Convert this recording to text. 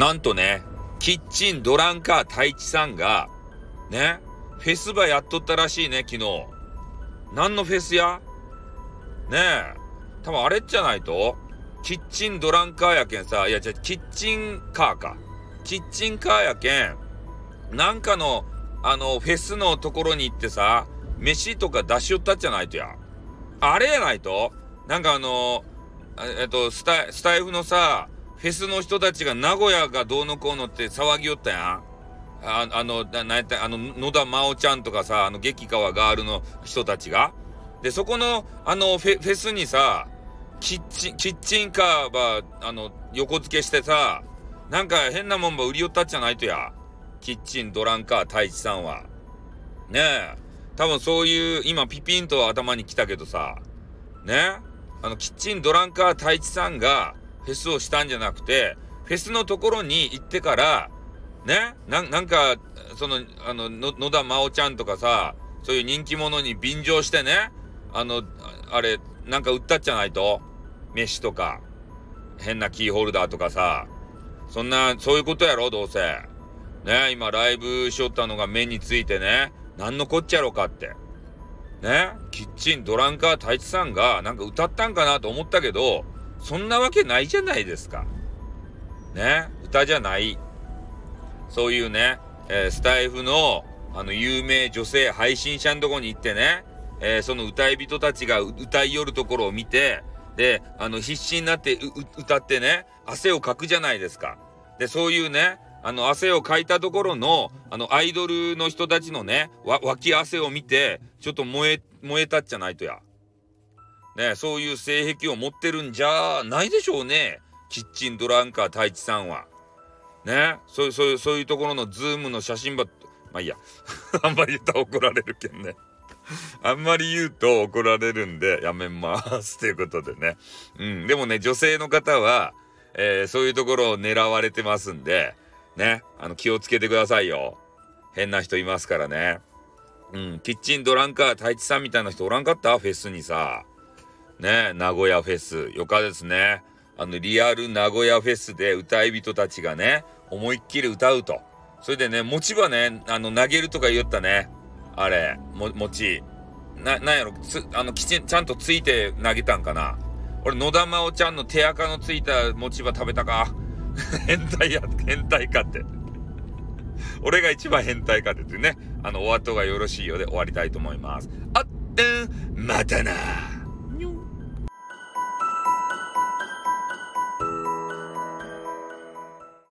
なんとね、キッチンドランカー太一さんが、ね、フェスバやっとったらしいね、昨日。何のフェスや？ねえ。多分あれじゃないと？キッチンドランカーやけんさ、いや、じゃキッチンカーか。キッチンカーやけん、なんかの、あの、フェスのところに行ってさ、飯とか出しよったじゃないとや。あれやないと？なんかあの、えっと、スタイ、スタイフのさ、フェスの人たちが名古屋がどうのこうのって騒ぎよったやん。ああの、な、なんやった、あの、野田真央ちゃんとかさ、あの、激川ガールの人たちが。で、そこの、あのフェ、フェスにさ、キッチン、キッチンカーば、あの、横付けしてさ、なんか変なもんば売り寄ったっちゃないとや。キッチンドランカー太一さんは。ねえ。多分そういう、今ピピンと頭に来たけどさ、ねえあの、キッチンドランカー太一さんがフェスをしたんじゃなくて、フェスのところに行ってから、ねな、なんか、その、あの、野田真央ちゃんとかさ、そういう人気者に便乗してね、あの、あれ、なんか売ったっちゃないと飯とか、変なキーホルダーとかさ、そんな、そういうことやろ、どうせ。ね、今ライブしよったのが目についてね、なんのこっちゃろかって。ね、キッチンドランカー太一さんがなんか歌ったんかなと思ったけど、そんなわけないじゃないですか。ね、歌じゃない。そういうね、えー、スタイフの、あの、有名女性配信者のとこに行ってね、えー、その歌い人たちが歌いよるところを見て、で、あの、必死になって歌ってね、汗をかくじゃないですか。で、そういうね、あの、汗をかいたところの、あの、アイドルの人たちのね、わ、脇汗を見て、ちょっと燃え、燃えたっちゃないとや。ね、そういう性癖を持ってるんじゃないでしょうね。キッチンドランカー太一さんは。ね、そういう、そういう、そういうところのズームの写真ば、まあいいや。あんまり言ったら怒られるけんね。あんまり言うと怒られるんでやめます。ということでね。うん。でもね、女性の方は、えー、そういうところを狙われてますんで、ね。あの、気をつけてくださいよ。変な人いますからね。うん。キッチンドランカー太一さんみたいな人おらんかった？フェスにさ。ね。名古屋フェス。よかですね。あの、リアル名古屋フェスで歌い人たちがね、思いっきり歌うと。それでね、持ち場ね、あの、投げるとか言ったね。あれ、も、餅。な、なんやろ、つ、あの、きちん、ちゃんとついて投げたんかな。俺、野田真央ちゃんの手垢のついた餅葉食べたか。変態や、変態かって。俺が一番変態かってってね、あの、お後がよろしいようで終わりたいと思います。あってん、またな